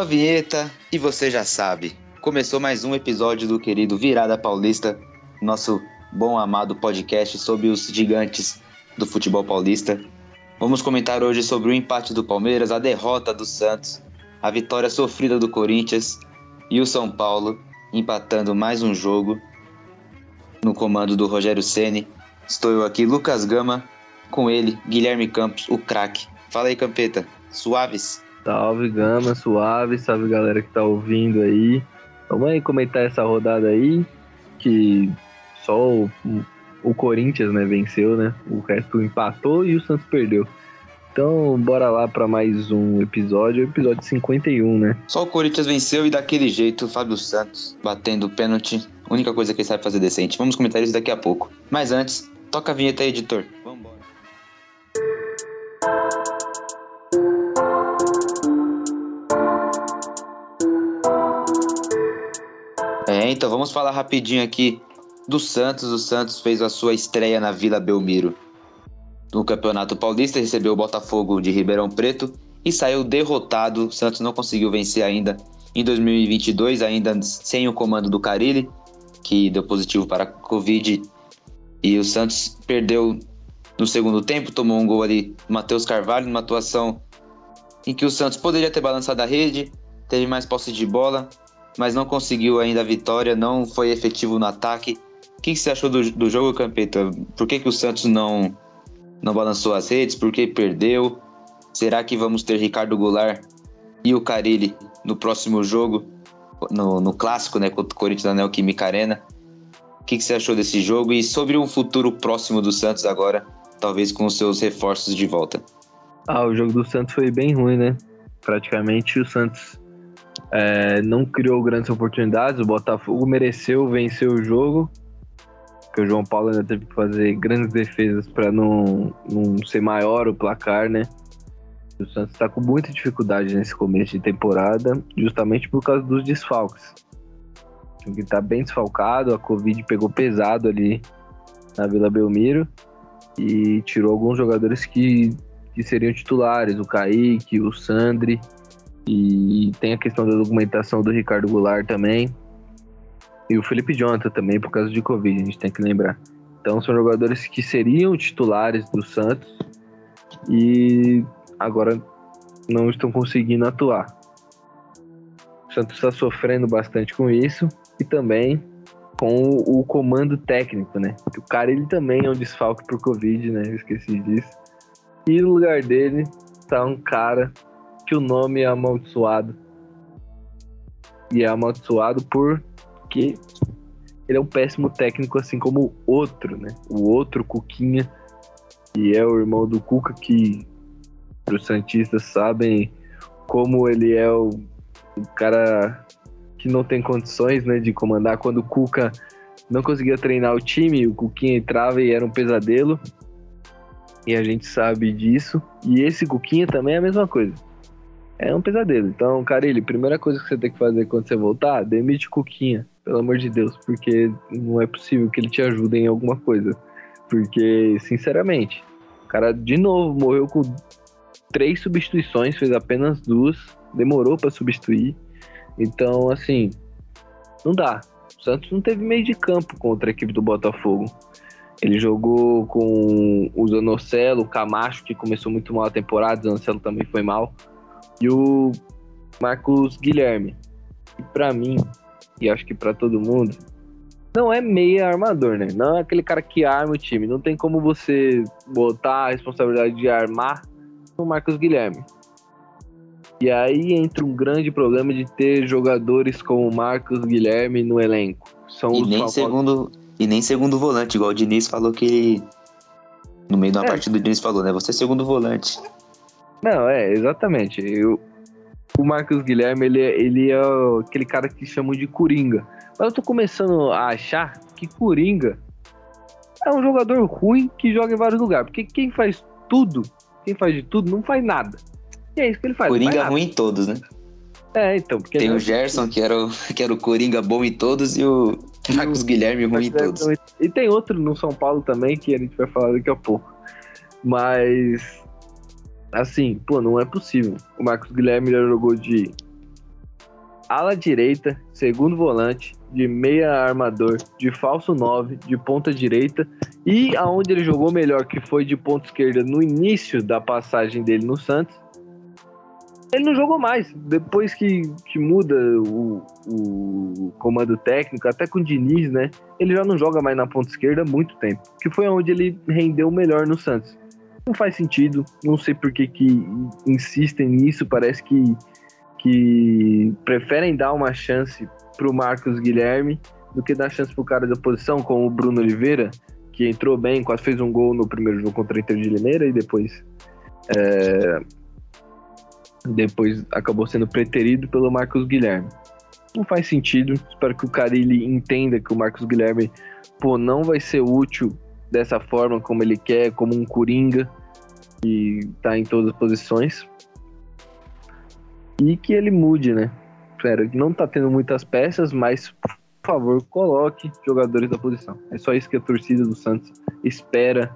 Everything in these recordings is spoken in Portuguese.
a vinheta e você já sabe. Começou mais um episódio do querido Virada Paulista, nosso bom amado podcast sobre os gigantes do futebol paulista. Vamos comentar hoje sobre o empate do Palmeiras, a derrota do Santos, a vitória sofrida do Corinthians e o São Paulo empatando mais um jogo no comando do Rogério Ceni. Estou eu aqui, Lucas Gama, com ele, Guilherme Campos, o craque. Fala aí, Campeta. Suaves? Salve, Gama, suave. Salve, galera que tá ouvindo aí. Vamos aí comentar essa rodada aí, que só o, o Corinthians, né, venceu, né? O resto empatou e o Santos perdeu. Então, bora lá para mais um episódio, episódio 51, né? Só o Corinthians venceu e daquele jeito, o Fábio Santos batendo o pênalti. Única coisa que ele sabe fazer decente. Vamos comentar isso daqui a pouco. Mas antes, toca a vinheta aí, editor. Então vamos falar rapidinho aqui do Santos. O Santos fez a sua estreia na Vila Belmiro. No Campeonato Paulista, recebeu o Botafogo de Ribeirão Preto e saiu derrotado. O Santos não conseguiu vencer ainda em 2022, ainda sem o comando do Carilli, que deu positivo para a Covid. E o Santos perdeu no segundo tempo, tomou um gol ali, Matheus Carvalho, numa atuação em que o Santos poderia ter balançado a rede, teve mais posse de bola, mas não conseguiu ainda a vitória, não foi efetivo no ataque. O que, que você achou do, do jogo, Campeta? Por que, que o Santos não, não balançou as redes? Por que perdeu? Será que vamos ter Ricardo Goulart e o Carilli no próximo jogo, no, no clássico, né, contra o Corinthians da Neoquímica Arena? O que, que você achou desse jogo e sobre um futuro próximo do Santos agora, talvez com os seus reforços de volta? Ah, o jogo do Santos foi bem ruim, né? Praticamente o Santos é, não criou grandes oportunidades. O Botafogo mereceu vencer o jogo, porque o João Paulo ainda teve que fazer grandes defesas para não, não ser maior o placar, né? O Santos está com muita dificuldade nesse começo de temporada, justamente por causa dos desfalques. Que está bem desfalcado, a Covid pegou pesado ali na Vila Belmiro e tirou alguns jogadores que, que seriam titulares, o Kaique, o Sandri, e tem a questão da documentação do Ricardo Goulart também. E o Felipe Jonathan também, por causa de Covid, a gente tem que lembrar. Então são jogadores que seriam titulares do Santos e agora não estão conseguindo atuar. O Santos está sofrendo bastante com isso e também com o comando técnico, né? O cara ele também é um desfalque por Covid, né? Eu esqueci disso. E no lugar dele tá um cara que o nome é amaldiçoado. E é amaldiçoado porque ele é um péssimo técnico, assim como o outro, né? O outro Cuquinha, que é o irmão do Cuca, que os Santistas sabem como ele é o, o cara que não tem condições né, de comandar. Quando o Cuca não conseguia treinar o time, o Cuquinha entrava e era um pesadelo. E a gente sabe disso. E esse Cuquinha também é a mesma coisa é um pesadelo. Então, Carilli, primeira coisa que você tem que fazer quando você voltar, demite Cuquinha, pelo amor de Deus, porque não é possível que ele te ajude em alguma coisa. Porque, sinceramente, o cara de novo morreu com três substituições, fez apenas duas, demorou para substituir. Então, assim, não dá. O Santos não teve meio de campo contra a equipe do Botafogo. Ele jogou com o Zanocelo, o Camacho, que começou muito mal a temporada, o Zanocelo também foi mal e o Marcos Guilherme. E para mim, e acho que para todo mundo, não é meia armador, né? Não é aquele cara que arma o time. Não tem como você botar a responsabilidade de armar no Marcos Guilherme. E aí entra um grande problema de ter jogadores como o Marcos Guilherme no elenco. São e, nem segundo, e nem segundo volante, igual o Diniz falou que. No meio da é. partida o Diniz falou, né? Você é segundo volante. Não, é, exatamente. Eu, o Marcos Guilherme, ele, é, ele é aquele cara que chamam de Coringa. Mas eu tô começando a achar que Coringa é um jogador ruim que joga em vários lugares. Porque quem faz tudo, quem faz de tudo, não faz nada. E é isso que ele faz. Coringa faz ruim em todos, né? É, então. Porque Tem o Gerson, que era o, que era o Coringa bom em todos, e o Marcos Guilherme ruim em todos. E tem outro no São Paulo também, que a gente vai falar daqui a pouco. Mas assim, pô, não é possível. O Marcos Guilherme jogou de ala direita, segundo volante, de meia armador, de falso 9, de ponta direita e aonde ele jogou melhor, que foi de ponta esquerda no início da passagem dele no Santos, ele não jogou mais. Depois que, que muda o, o comando técnico, até com o Diniz, né? Ele já não joga mais na ponta esquerda há muito tempo. Que foi onde ele rendeu melhor no Santos. Não faz sentido. Não sei por que, que insistem nisso. Parece que, que preferem dar uma chance pro Marcos Guilherme do que dar chance pro cara da posição, como o Bruno Oliveira, que entrou bem, quase fez um gol no primeiro jogo contra o Inter de Limeira e depois é, depois acabou sendo preterido pelo Marcos Guilherme. Não faz sentido. Espero que o Carilli entenda que o Marcos Guilherme pô, não vai ser útil dessa forma como ele quer, como um coringa que tá em todas as posições. E que ele mude, né? Espero não tá tendo muitas peças, mas por favor, coloque jogadores da posição. É só isso que a torcida do Santos espera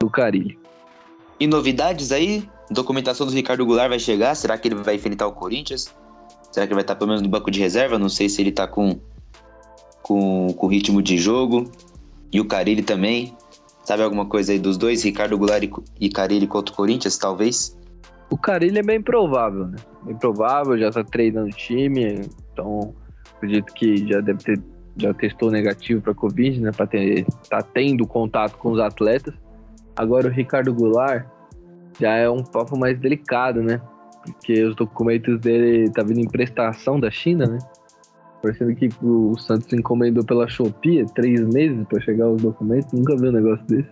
do Carilli. E novidades aí? Documentação do Ricardo Goulart vai chegar? Será que ele vai enfrentar o Corinthians? Será que ele vai estar pelo menos no banco de reserva? Não sei se ele está com, com, com ritmo de jogo. E o Carilli também. Sabe alguma coisa aí dos dois? Ricardo Goulart e Carilli contra o Corinthians, talvez? O Carilli é bem provável, né? Bem provável, já está treinando o time. Então, acredito que já deve ter já testou negativo para Covid, né? Para ter tá tendo contato com os atletas. Agora o Ricardo Goulart já é um papo mais delicado, né? Porque os documentos dele tá vindo em prestação da China, né? Parecendo que o Santos encomendou pela Shopee três meses para chegar os documentos. Nunca vi um negócio desse.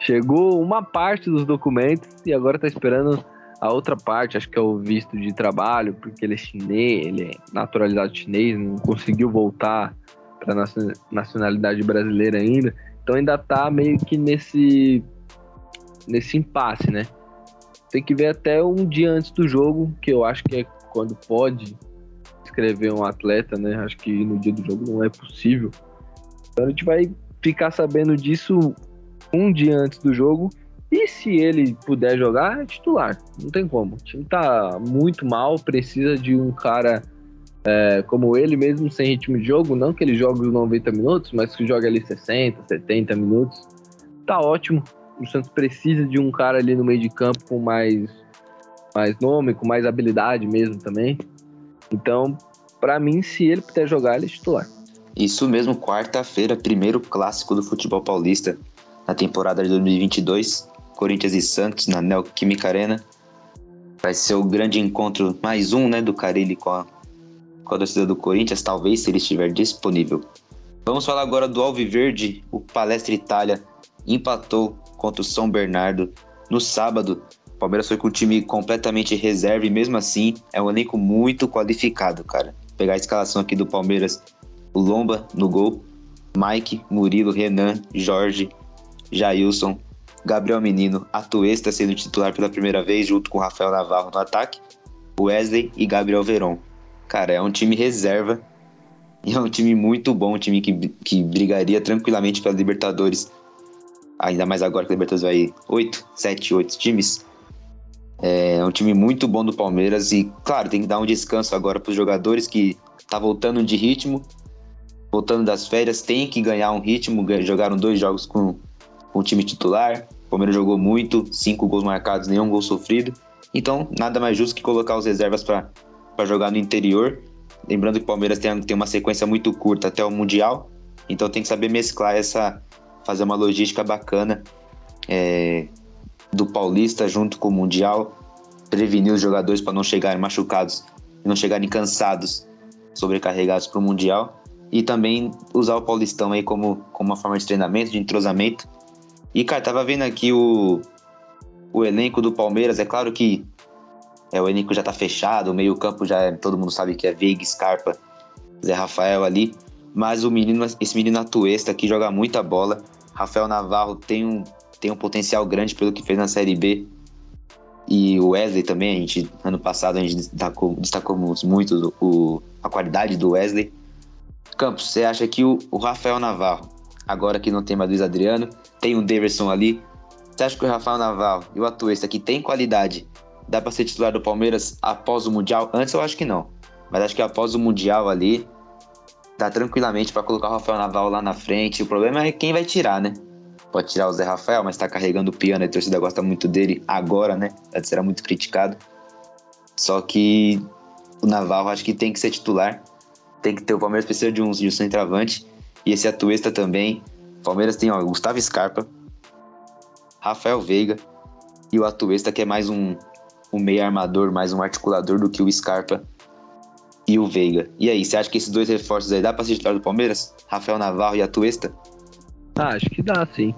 Chegou uma parte dos documentos e agora tá esperando a outra parte. Acho que é o visto de trabalho, porque ele é chinês, ele é naturalizado chinês, não conseguiu voltar para nacionalidade brasileira ainda. Então ainda tá meio que nesse nesse impasse, né? Tem que ver até um dia antes do jogo, que eu acho que é quando pode escrever um atleta, né? Acho que no dia do jogo não é possível. Então a gente vai ficar sabendo disso um dia antes do jogo. E se ele puder jogar, é titular. Não tem como. O time tá muito mal, precisa de um cara é, como ele, mesmo sem ritmo de jogo. Não que ele jogue os 90 minutos, mas que joga ali 60, 70 minutos. Tá ótimo o Santos precisa de um cara ali no meio de campo com mais, mais nome, com mais habilidade mesmo também. Então, para mim, se ele puder jogar, ele é titular. Isso mesmo, quarta-feira, primeiro clássico do futebol paulista na temporada de 2022, Corinthians e Santos na Neoquímica Arena. Vai ser o grande encontro, mais um, né, do Carilli com a, com a torcida do Corinthians, talvez, se ele estiver disponível. Vamos falar agora do Alviverde, o Palestra Itália empatou contra o São Bernardo no sábado. Palmeiras foi com o time completamente reserva e mesmo assim é um elenco muito qualificado, cara. Vou pegar a escalação aqui do Palmeiras, o Lomba no gol, Mike, Murilo, Renan, Jorge, Jailson, Gabriel Menino, Atuesta sendo titular pela primeira vez junto com Rafael Navarro no ataque, Wesley e Gabriel Veron. Cara, é um time reserva e é um time muito bom, um time que, que brigaria tranquilamente pela Libertadores ainda mais agora que o Libertadores vai 8, 7, 8 times. É um time muito bom do Palmeiras e, claro, tem que dar um descanso agora para os jogadores que tá voltando de ritmo, voltando das férias, tem que ganhar um ritmo. Jogaram dois jogos com, com o time titular. O Palmeiras jogou muito, cinco gols marcados, nenhum gol sofrido. Então, nada mais justo que colocar os reservas para jogar no interior. Lembrando que o Palmeiras tem, tem uma sequência muito curta até o Mundial, então tem que saber mesclar essa, fazer uma logística bacana é, do Paulista junto com o Mundial, prevenir os jogadores para não chegarem machucados não chegarem cansados, sobrecarregados para o Mundial. E também usar o Paulistão aí como, como uma forma de treinamento, de entrosamento. E, cara, tava vendo aqui o, o elenco do Palmeiras. É claro que é, o elenco já tá fechado, o meio-campo já é, todo mundo sabe que é Veiga, Scarpa, Zé Rafael ali. Mas o menino, esse menino Atuesta aqui joga muita bola. Rafael Navarro tem um, tem um potencial grande pelo que fez na Série B. E o Wesley também, a gente, ano passado a gente destacou, muito o, a qualidade do Wesley. Campos, você acha que o, o Rafael Navarro, agora que não tem mais Luiz Adriano, tem o Daverson ali, você acha que o Rafael Navarro e o Atuesta que tem qualidade, dá para ser titular do Palmeiras após o Mundial? Antes eu acho que não. Mas acho que após o Mundial ali, dá tranquilamente para colocar o Rafael Naval lá na frente. O problema é quem vai tirar, né? Pode tirar o Zé Rafael, mas tá carregando o piano a torcida gosta muito dele agora, né? Antes era muito criticado. Só que o Naval acho que tem que ser titular. Tem que ter o Palmeiras precisa de um, de um centroavante. E esse Atuesta também. O Palmeiras tem ó, Gustavo Scarpa, Rafael Veiga e o Atuesta, que é mais um, um meio armador, mais um articulador do que o Scarpa e o Veiga. E aí, você acha que esses dois reforços aí dá pra ser titular do Palmeiras? Rafael Navarro e Atuesta? Ah, acho que dá, sim.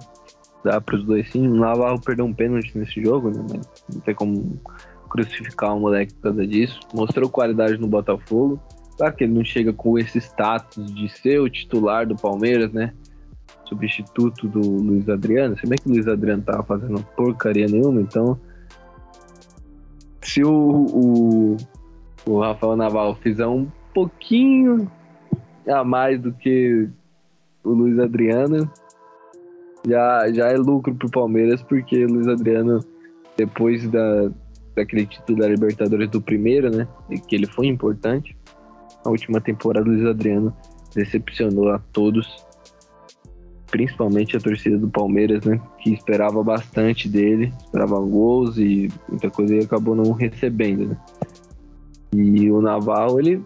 Dá pros dois sim. O Navarro perdeu um pênalti nesse jogo, né? Mas não tem como crucificar o moleque por causa disso. Mostrou qualidade no Botafogo. Claro que ele não chega com esse status de ser o titular do Palmeiras, né? Substituto do Luiz Adriano. Se bem que o Luiz Adriano tava fazendo porcaria nenhuma, então. Se o, o, o Rafael Naval fizer um pouquinho a mais do que o Luiz Adriano, já, já é lucro pro Palmeiras, porque o Luiz Adriano, depois da, daquele título da Libertadores do primeiro, né? E que ele foi importante. A última temporada, o Luiz Adriano decepcionou a todos, principalmente a torcida do Palmeiras, né? Que esperava bastante dele, esperava gols e muita coisa e acabou não recebendo, né? E o Naval, ele,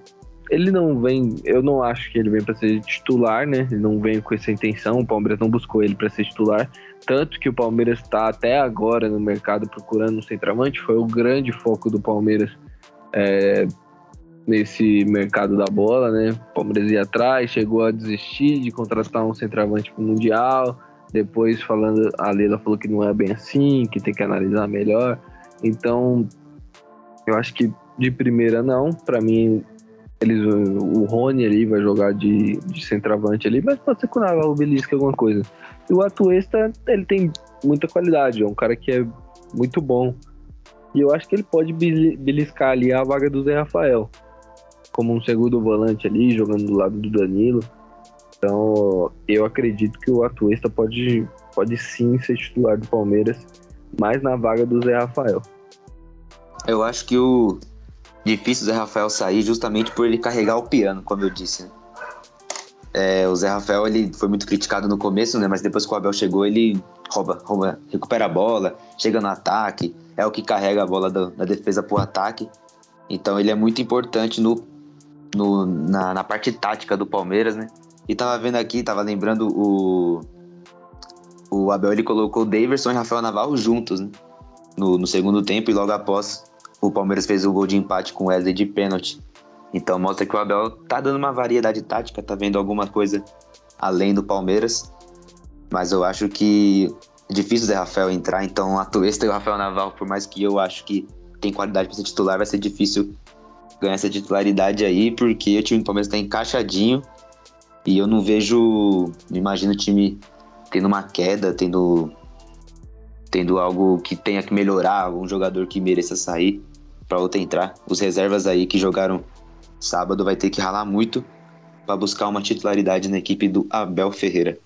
ele não vem, eu não acho que ele vem para ser titular, né? Ele não vem com essa intenção, o Palmeiras não buscou ele para ser titular. Tanto que o Palmeiras está até agora no mercado procurando um centroavante, foi o grande foco do Palmeiras é, nesse mercado da bola, né? O Palmeiras ia atrás, chegou a desistir de contratar um centroavante para o Mundial. Depois, falando, a Leila falou que não é bem assim, que tem que analisar melhor. Então, eu acho que de primeira não. Para mim, eles, o Rony ali vai jogar de, de centroavante ali, mas pode ser com o Naval Belisca alguma coisa. E o Atuesta, ele tem muita qualidade, é um cara que é muito bom. E eu acho que ele pode beliscar ali a vaga do Zé Rafael. Como um segundo volante ali, jogando do lado do Danilo. Então, eu acredito que o Atuesta pode, pode sim ser titular do Palmeiras, mais na vaga do Zé Rafael. Eu acho que o difícil Zé Rafael sair justamente por ele carregar o piano, como eu disse. Né? É, o Zé Rafael ele foi muito criticado no começo, né? Mas depois que o Abel chegou, ele rouba, rouba, recupera a bola, chega no ataque, é o que carrega a bola do, da defesa pro ataque. Então ele é muito importante no, no na, na, parte tática do Palmeiras, né? E tava vendo aqui, tava lembrando o o Abel ele colocou o Daverson e Rafael Navarro juntos, né? No, no segundo tempo e logo após o Palmeiras fez o gol de empate com o Wesley de pênalti. Então mostra que o Abel tá dando uma variedade tática, tá vendo alguma coisa além do Palmeiras. Mas eu acho que é difícil o Zé Rafael entrar, então a Tuesta e o Rafael Naval, por mais que eu acho que tem qualidade para ser titular, vai ser difícil ganhar essa titularidade aí, porque o time do Palmeiras tá encaixadinho e eu não vejo, imagino o time tendo uma queda, tendo tendo algo que tenha que melhorar, algum jogador que mereça sair para outra entrar. Os reservas aí que jogaram sábado vai ter que ralar muito para buscar uma titularidade na equipe do Abel Ferreira.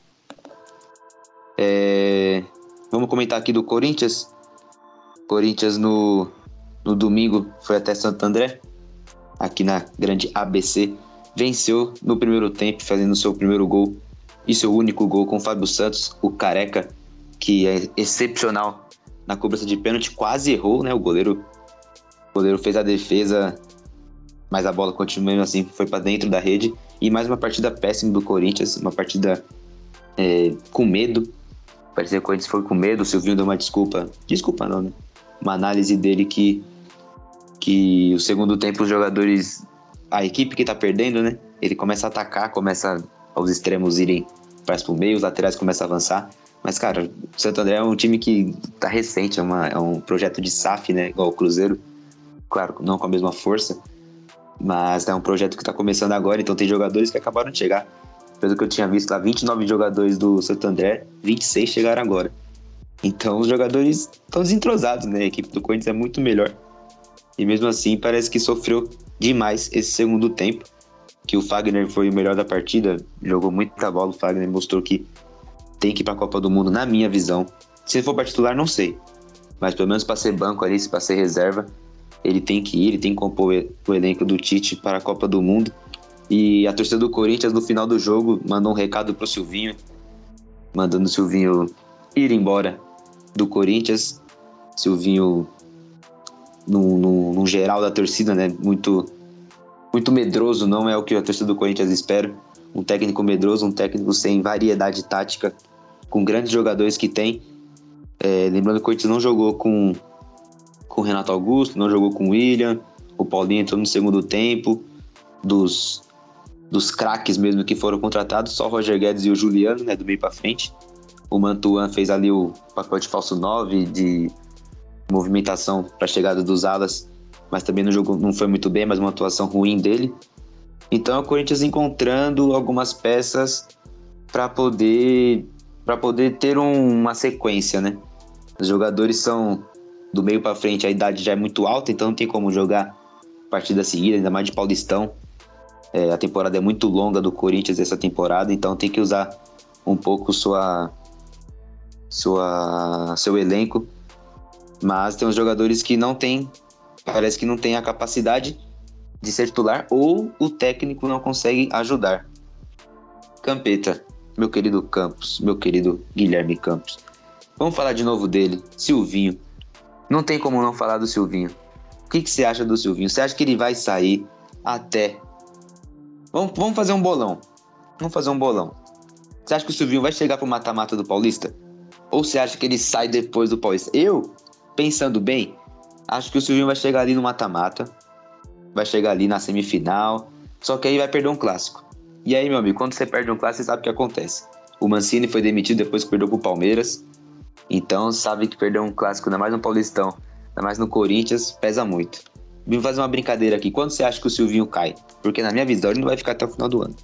É... Vamos comentar aqui do Corinthians. Corinthians no, no domingo foi até Santo André, aqui na grande ABC. Venceu no primeiro tempo, fazendo seu primeiro gol e seu único gol com o Fábio Santos, o careca, que é excepcional na cobrança de pênalti, quase errou, né? O goleiro o goleiro fez a defesa, mas a bola continuou assim, foi para dentro da rede. E mais uma partida péssima do Corinthians, uma partida é, com medo. Parecia que o Corinthians foi com medo, o Silvinho deu uma desculpa. Desculpa não, né? Uma análise dele que, que o segundo tempo os jogadores. A equipe que tá perdendo, né? Ele começa a atacar, começa os extremos irem para o meio, os laterais começam a avançar. Mas, cara, o Santo André é um time que tá recente, é, uma, é um projeto de SAF, né? Igual o Cruzeiro claro, não com a mesma força, mas é um projeto que está começando agora, então tem jogadores que acabaram de chegar. Pelo que eu tinha visto lá, 29 jogadores do Santo André, 26 chegaram agora. Então os jogadores estão desentrosados, né? A equipe do Corinthians é muito melhor. E mesmo assim, parece que sofreu demais esse segundo tempo. Que o Fagner foi o melhor da partida, jogou muita bola. O Fagner mostrou que tem que ir para a Copa do Mundo, na minha visão. Se for para titular, não sei. Mas pelo menos para ser banco ali, se para ser reserva, Ele tem que ir, ele tem que compor o elenco do Tite para a Copa do Mundo. E a torcida do Corinthians, no final do jogo, mandou um recado pro Silvinho, mandando o Silvinho ir embora do Corinthians. Silvinho, no, no, no geral da torcida, né? Muito, muito medroso, não é o que a torcida do Corinthians espera. Um técnico medroso, um técnico sem variedade tática, com grandes jogadores que tem. É, lembrando que o Corinthians não jogou com com o Renato Augusto, não jogou com o William. O Paulinho entrou no segundo tempo. Dos, dos craques mesmo que foram contratados, só o Roger Guedes e o Juliano, né, do meio para frente. O Mantuan fez ali o pacote falso 9 de movimentação para a chegada dos alas, mas também não jogou, não foi muito bem, mas uma atuação ruim dele. Então o Corinthians encontrando algumas peças para poder para poder ter um, uma sequência, né? Os jogadores são do meio para frente a idade já é muito alta, então não tem como jogar partida seguida, ainda mais de Paulistão. É, a temporada é muito longa do Corinthians essa temporada, então tem que usar um pouco sua, sua seu elenco. Mas tem uns jogadores que não tem, parece que não tem a capacidade de ser titular ou o técnico não consegue ajudar. Campeta, meu querido Campos, meu querido Guilherme Campos. Vamos falar de novo dele, Silvinho. Não tem como não falar do Silvinho. O que, que você acha do Silvinho? Você acha que ele vai sair até. Vamos, vamos fazer um bolão. Vamos fazer um bolão. Você acha que o Silvinho vai chegar pro mata-mata do Paulista? Ou você acha que ele sai depois do Paulista? Eu, pensando bem, acho que o Silvinho vai chegar ali no mata-mata. Vai chegar ali na semifinal. Só que aí vai perder um clássico. E aí, meu amigo, quando você perde um clássico, você sabe o que acontece. O Mancini foi demitido depois que perdeu pro Palmeiras. Então sabe que perder um clássico, ainda mais no Paulistão, ainda mais no Corinthians, pesa muito. Vim fazer uma brincadeira aqui. Quando você acha que o Silvinho cai? Porque na minha visão ele não vai ficar até o final do ano.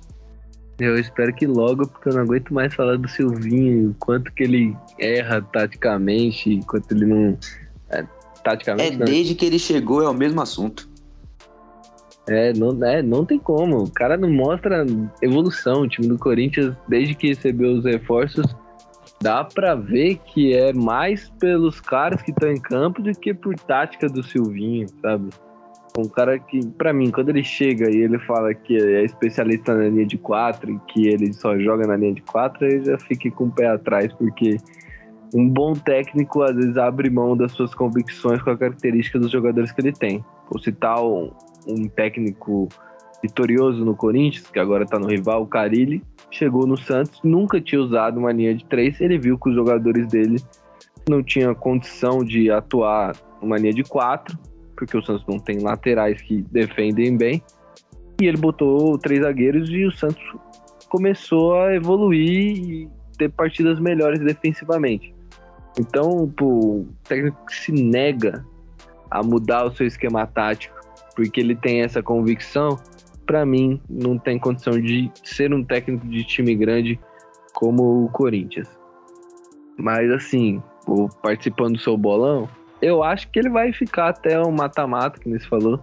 Eu espero que logo, porque eu não aguento mais falar do Silvinho, quanto que ele erra taticamente, quanto ele não. É, taticamente. É, não. desde que ele chegou é o mesmo assunto. É não, é, não tem como. O cara não mostra evolução. O time do Corinthians, desde que recebeu os reforços, dá para ver que é mais pelos caras que estão em campo do que por tática do Silvinho, sabe? Um cara que, para mim, quando ele chega e ele fala que é especialista na linha de quatro e que ele só joga na linha de quatro, eu já fico com o pé atrás, porque um bom técnico às vezes abre mão das suas convicções com a característica dos jogadores que ele tem. Vou citar um, um técnico vitorioso no Corinthians, que agora tá no rival, o Carilli, chegou no Santos, nunca tinha usado uma linha de três, ele viu que os jogadores dele não tinham condição de atuar numa linha de quatro, porque o Santos não tem laterais que defendem bem, e ele botou três zagueiros e o Santos começou a evoluir e ter partidas melhores defensivamente. Então, o técnico se nega a mudar o seu esquema tático porque ele tem essa convicção, para mim, não tem condição de ser um técnico de time grande como o Corinthians. Mas assim, participando do seu bolão, eu acho que ele vai ficar até o mata-mata, que você falou.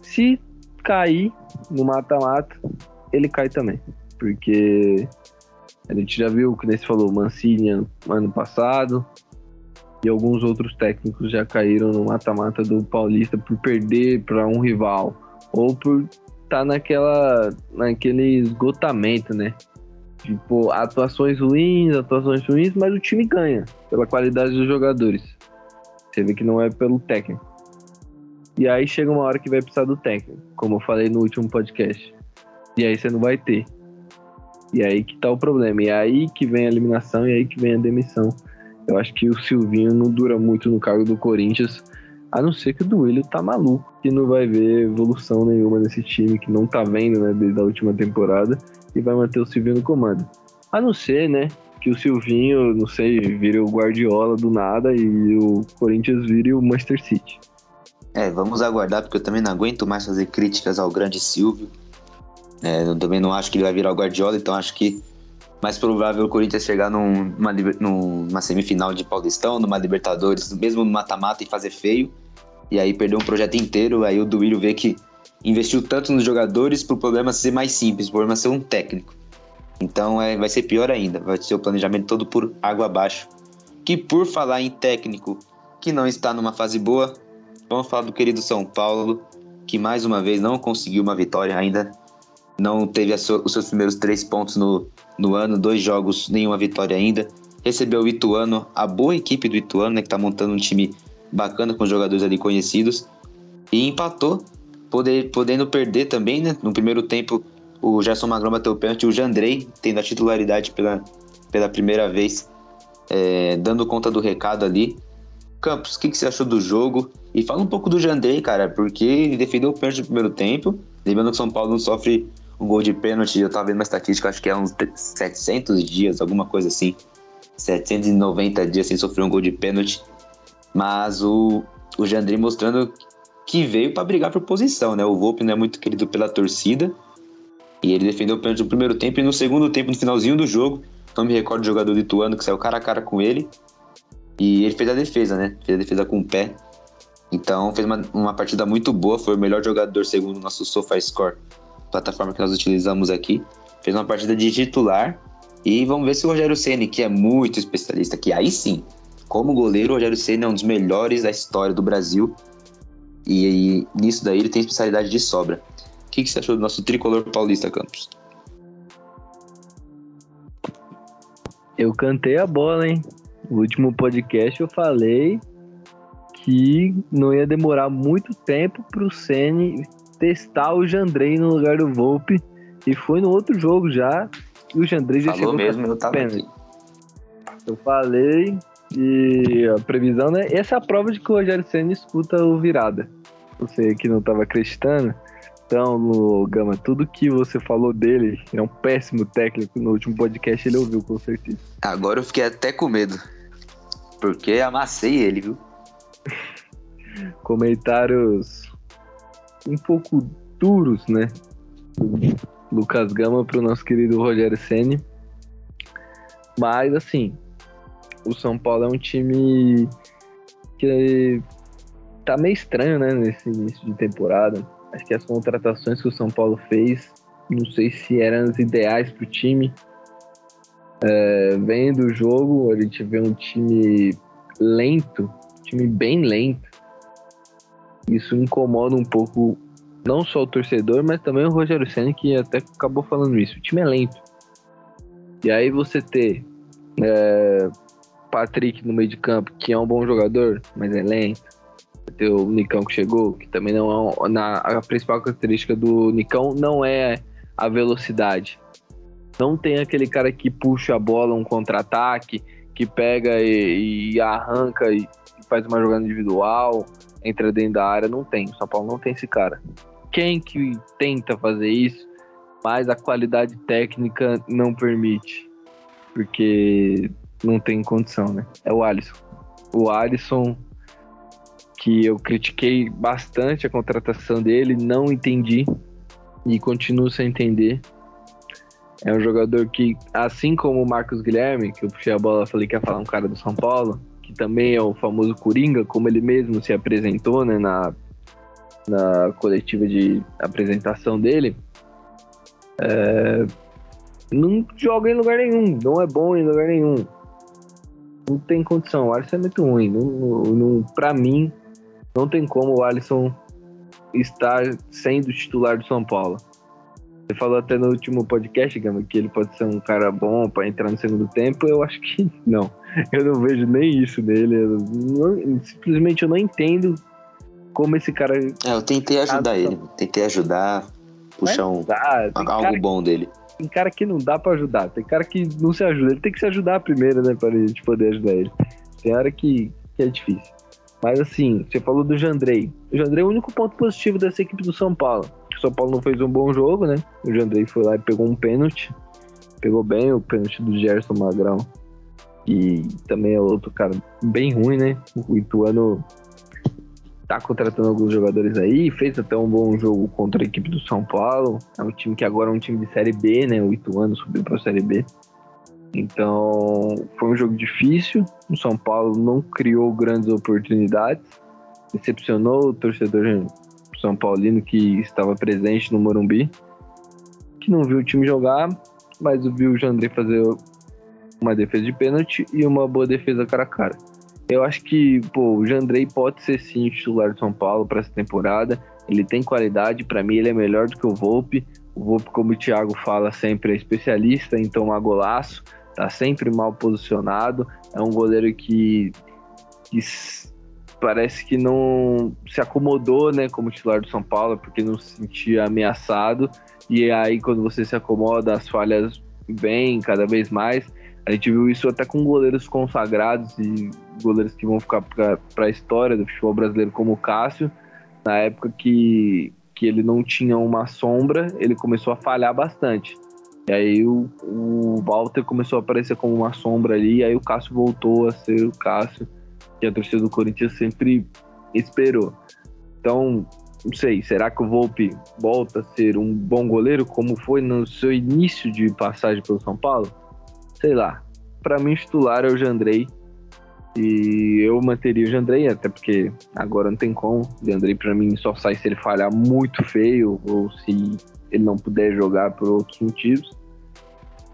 Se cair no mata-mata, ele cai também. Porque a gente já viu, que você falou, Mancini ano passado, e alguns outros técnicos já caíram no mata-mata do Paulista por perder para um rival ou por tá naquela naquele esgotamento, né? Tipo, atuações ruins, atuações ruins, mas o time ganha pela qualidade dos jogadores. Você vê que não é pelo técnico. E aí chega uma hora que vai precisar do técnico, como eu falei no último podcast. E aí você não vai ter. E aí que tá o problema. E aí que vem a eliminação e aí que vem a demissão. Eu acho que o Silvinho não dura muito no cargo do Corinthians a não ser que o Duílio tá maluco, que não vai ver evolução nenhuma nesse time, que não tá vendo, né, desde a última temporada, e vai manter o Silvinho no comando. A não ser, né, que o Silvinho, não sei, vire o Guardiola do nada e o Corinthians vire o Manchester City. É, vamos aguardar, porque eu também não aguento mais fazer críticas ao grande Silvio. É, eu também não acho que ele vai virar o Guardiola, então acho que mais provável o Corinthians chegar num, numa, numa semifinal de Paulistão, numa Libertadores, mesmo no mata-mata e fazer feio, e aí perdeu um projeto inteiro. Aí o Duílio vê que investiu tanto nos jogadores para o problema ser mais simples, o problema ser um técnico. Então é, vai ser pior ainda, vai ser o planejamento todo por água abaixo. Que por falar em técnico que não está numa fase boa, Vamos falar do querido São Paulo, que mais uma vez não conseguiu uma vitória ainda. Não teve os seus primeiros três pontos no, no ano, dois jogos, nenhuma vitória ainda. Recebeu o Ituano, a boa equipe do Ituano, né, que está montando um time bacana com jogadores ali conhecidos. E empatou, poder, podendo perder também, né? No primeiro tempo, o Gerson Magrão bateu o pênalti, o Jandrei tendo a titularidade pela, pela primeira vez, é, dando conta do recado ali. Campos, o que, que, você achou do jogo? E fala um pouco do Jandrei, cara, porque ele defendeu o pênalti no primeiro tempo. Lembrando que o São Paulo não sofre um gol de pênalti, eu tava vendo uma estatística, acho que é uns 700 dias, alguma coisa assim. 790 dias sem sofrer um gol de pênalti. Mas o, o Jandrei mostrando que veio para brigar por posição, né? O Volpe não é muito querido pela torcida. E ele defendeu o pênalti no primeiro tempo e no segundo tempo, no finalzinho do jogo, não me recordo do jogador lituano que saiu cara a cara com ele. E ele fez a defesa, né? Fez a defesa com o pé. Então fez uma, uma partida muito boa, foi o melhor jogador segundo o nosso SofaScore, plataforma que nós utilizamos aqui. Fez uma partida de titular. E vamos ver se o Rogério Ceni, que é muito especialista, que aí sim, como goleiro, o Rogério Ceni é um dos melhores da história do Brasil. E, e nisso daí ele tem especialidade de sobra. O que, que você achou do nosso tricolor paulista, Campos? Eu cantei a bola, hein? No último podcast eu falei que não ia demorar muito tempo pro Ceni testar o Jandrei no lugar do Volpe. E foi no outro jogo já. E o Jandrei já Falou chegou mesmo, eu tava aqui. Eu falei e a previsão, né? Essa é a prova de que o Rogério Senna escuta o virada. Você que não estava acreditando. Então, Gama, tudo que você falou dele é um péssimo técnico. No último podcast ele ouviu, com certeza. Agora eu fiquei até com medo. Porque amassei ele, viu? Comentários um pouco duros, né? Lucas Gama para o nosso querido Rogério Ceni. Mas assim, o São Paulo é um time que tá meio estranho, né, nesse início de temporada. Acho que as contratações que o São Paulo fez, não sei se eram as ideais pro time. É, vendo o jogo, a gente vê um time lento, um time bem lento. Isso incomoda um pouco não só o torcedor, mas também o Rogério Senna, que até acabou falando isso. O time é lento. E aí você ter é, Patrick no meio de campo, que é um bom jogador, mas é lento. Ter o Nicão que chegou, que também não é. Na, a principal característica do Nicão não é a velocidade. Não tem aquele cara que puxa a bola, um contra-ataque, que pega e, e arranca e faz uma jogada individual, entra dentro da área. Não tem. O São Paulo não tem esse cara. Quem que tenta fazer isso, mas a qualidade técnica não permite. Porque não tem condição, né? É o Alisson. O Alisson, que eu critiquei bastante a contratação dele, não entendi e continuo sem entender. É um jogador que, assim como o Marcos Guilherme, que eu puxei a bola falei que ia falar um cara do São Paulo, que também é o famoso Coringa, como ele mesmo se apresentou né, na, na coletiva de apresentação dele. É, não joga em lugar nenhum, não é bom em lugar nenhum não tem condição. O Alisson é muito ruim. Não, não, pra mim, não tem como o Alisson estar sendo titular do São Paulo. Você falou até no último podcast, Gama, que ele pode ser um cara bom para entrar no segundo tempo. Eu acho que não. Eu não vejo nem isso nele. Eu não, simplesmente eu não entendo como esse cara. É, eu tentei ajudar ele. Tentei ajudar, puxar um, dá, algo bom dele tem cara que não dá para ajudar, tem cara que não se ajuda. Ele tem que se ajudar primeiro, né, pra gente poder ajudar ele. Tem hora que, que é difícil. Mas assim, você falou do Jandrei. O Jandrei é o único ponto positivo dessa equipe do São Paulo. O São Paulo não fez um bom jogo, né? O Jandrei foi lá e pegou um pênalti. Pegou bem o pênalti do Gerson Magrão. E também é outro cara bem ruim, né? O Ituano tá contratando alguns jogadores aí, fez até um bom jogo contra a equipe do São Paulo. É um time que agora é um time de Série B, né? O Ituano subiu para a Série B. Então, foi um jogo difícil. O São Paulo não criou grandes oportunidades. Decepcionou o torcedor São Paulino que estava presente no Morumbi, que não viu o time jogar, mas viu o Jandrei fazer uma defesa de pênalti e uma boa defesa cara a cara. Eu acho que, pô, o Jandrei pode ser sim titular de São Paulo para essa temporada. Ele tem qualidade, para mim ele é melhor do que o Volpe. O Volpe, como o Thiago fala sempre, é especialista em tomar golaço, tá sempre mal posicionado. É um goleiro que, que parece que não se acomodou, né, como titular do São Paulo, porque não se sentia ameaçado. E aí, quando você se acomoda, as falhas vêm cada vez mais. A gente viu isso até com goleiros consagrados e goleiros que vão ficar para a história do futebol brasileiro, como o Cássio. Na época que, que ele não tinha uma sombra, ele começou a falhar bastante. E aí o, o Walter começou a aparecer como uma sombra ali, e aí o Cássio voltou a ser o Cássio, que a torcida do Corinthians sempre esperou. Então, não sei, será que o Volpe volta a ser um bom goleiro como foi no seu início de passagem pelo São Paulo? Sei lá. Para mim, titular é o Jandrei. E eu manteria o Jandrei, até porque agora não tem como. O Jandrei, para mim, só sai se ele falhar muito feio ou se ele não puder jogar por outros motivos.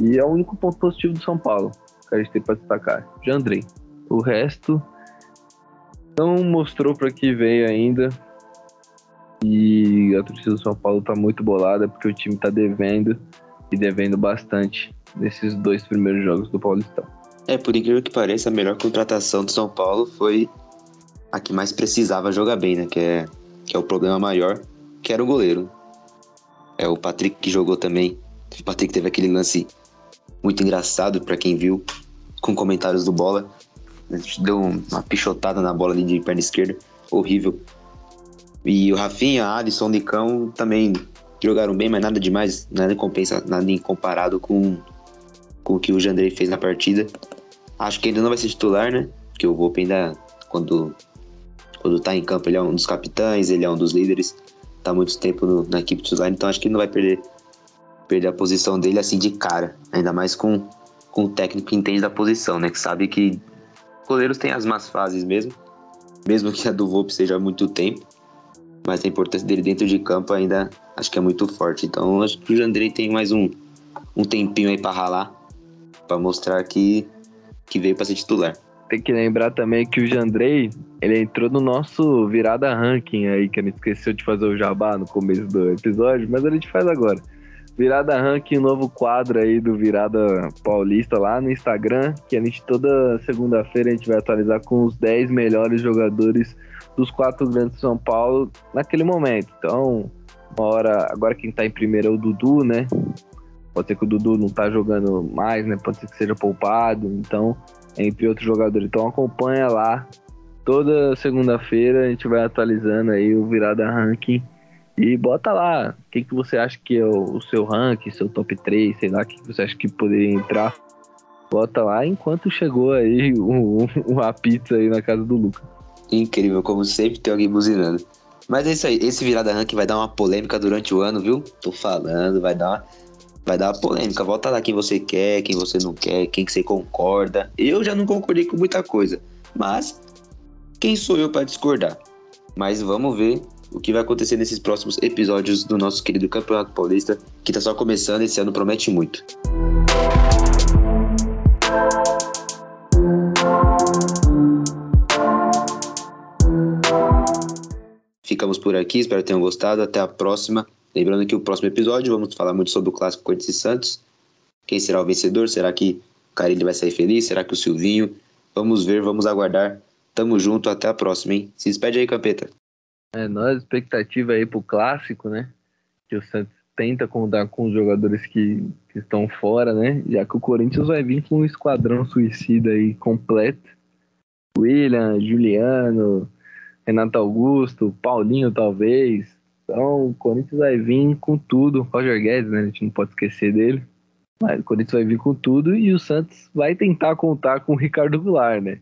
E é o único ponto positivo do São Paulo que a gente tem para destacar. Jandrei. O resto não mostrou para que veio ainda. E a torcida do São Paulo tá muito bolada porque o time tá devendo e devendo bastante nesses dois primeiros jogos do Paulistão. É, por incrível que pareça, a melhor contratação do São Paulo foi a que mais precisava jogar bem, né? Que é, que é o problema maior, que era o goleiro. É o Patrick que jogou também. O Patrick teve aquele lance muito engraçado para quem viu, com comentários do Bola. Deu uma pichotada na bola ali de perna esquerda, horrível. E o Rafinha, Alisson, Nicão também jogaram bem, mas nada demais, nada compensa, nada comparado com, com o que o Jandrei fez na partida. Acho que ainda não vai ser titular, né? Porque o Volpe ainda, quando, quando tá em campo, ele é um dos capitães, ele é um dos líderes, tá muito tempo no, na equipe titular, então acho que ele não vai perder, perder a posição dele assim de cara. Ainda mais com, com o técnico que entende da posição, né? Que sabe que goleiros têm as más fases mesmo, mesmo que a do Volpe seja há muito tempo mas a importância dele dentro de campo ainda acho que é muito forte. Então acho que o Jandrei tem mais um, um tempinho aí para ralar, para mostrar que, que veio para ser titular. Tem que lembrar também que o Jandrei, ele entrou no nosso virada ranking aí, que gente esqueceu de fazer o jabá no começo do episódio, mas a gente faz agora. Virada Ranking, novo quadro aí do Virada Paulista lá no Instagram, que a gente toda segunda-feira a gente vai atualizar com os 10 melhores jogadores dos quatro grandes de São Paulo naquele momento. Então, uma hora, agora quem tá em primeiro é o Dudu, né? Pode ser que o Dudu não tá jogando mais, né? Pode ser que seja poupado, então, entre outros jogadores. Então acompanha lá. Toda segunda-feira a gente vai atualizando aí o Virada Ranking e bota lá, o que, que você acha que é o, seu ranking, seu top 3, sei lá, o que, que você acha que poderia entrar. Bota lá enquanto chegou aí o, o, a pizza aí na casa do Lucas. Incrível, como sempre tem alguém buzinando. Mas é isso aí, esse virada ranking vai dar uma polêmica durante o ano, viu? Tô falando, vai dar uma, vai dar uma polêmica. Volta lá quem você quer, quem você não quer, quem que você concorda. Eu já não concordei com muita coisa, mas quem sou eu para discordar? Mas vamos ver o que vai acontecer nesses próximos episódios do nosso querido Campeonato Paulista, que está só começando, esse ano promete muito. Ficamos por aqui, espero que tenham gostado. Até a próxima. Lembrando que o próximo episódio vamos falar muito sobre o clássico Corinthians e Santos. Quem será o vencedor? Será que o Carilli vai sair feliz? Será que o Silvinho? Vamos ver, vamos aguardar. Tamo junto, até a próxima, hein? Se despede aí, Capeta. É, nós, expectativa aí pro clássico, né? Que o Santos tenta contar com os jogadores que, que estão fora, né? Já que o Corinthians vai vir com um esquadrão suicida aí completo. William, Juliano, Renato Augusto, Paulinho talvez. Então o Corinthians vai vir com tudo. Roger Guedes, né? A gente não pode esquecer dele. Mas o Corinthians vai vir com tudo e o Santos vai tentar contar com o Ricardo Goulart, né?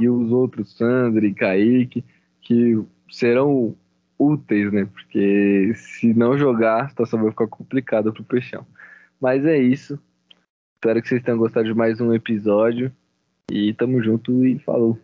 E os outros, Sandro e Kaique, que serão úteis, né? Porque se não jogar, a situação vai ficar complicada pro Peixão. Mas é isso. Espero que vocês tenham gostado de mais um episódio. E tamo junto e falou.